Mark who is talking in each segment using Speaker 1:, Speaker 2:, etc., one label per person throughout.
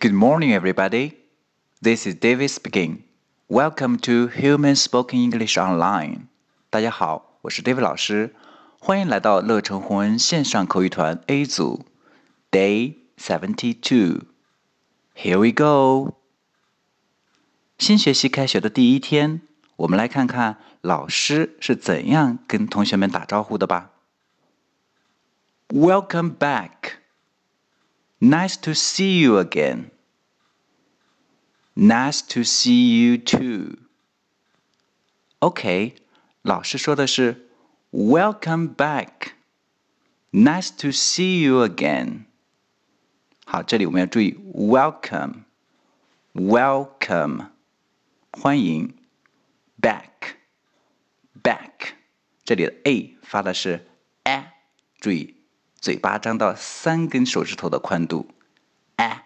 Speaker 1: Good morning, everybody. This is David speaking. Welcome to Human Spoken English Online. 大家好，我是 David 老师，欢迎来到乐成宏恩线上口语团 A 组，Day Seventy Two. Here we go. 新学期开学的第一天，我们来看看老师是怎样跟同学们打招呼的吧。Welcome back. Nice to see you again. Nice to see you too. OK，老师说的是 Welcome back. Nice to see you again. 好，这里我们要注意 Welcome, Welcome，欢迎 back, back。这里的 a 发的是 a，注意。 嘴巴张到三根手指头的宽度。a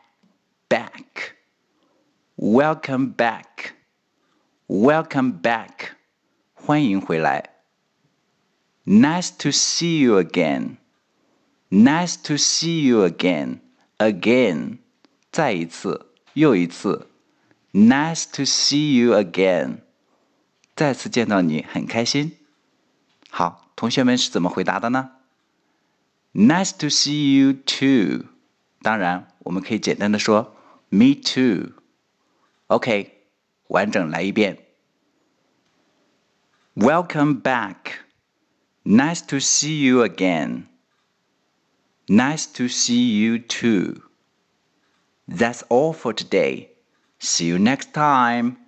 Speaker 1: back, welcome back, welcome back，欢迎回来。Nice to see you again, nice to see you again, again，再一次，又一次。Nice to see you again，再次见到你很开心。好，同学们是怎么回答的呢 ？Nice to see you too。当然，我们可以简单的说 Me too。OK，完整来一遍。Welcome back. Nice to see you again. Nice to see you too. That's all for today. See you next time.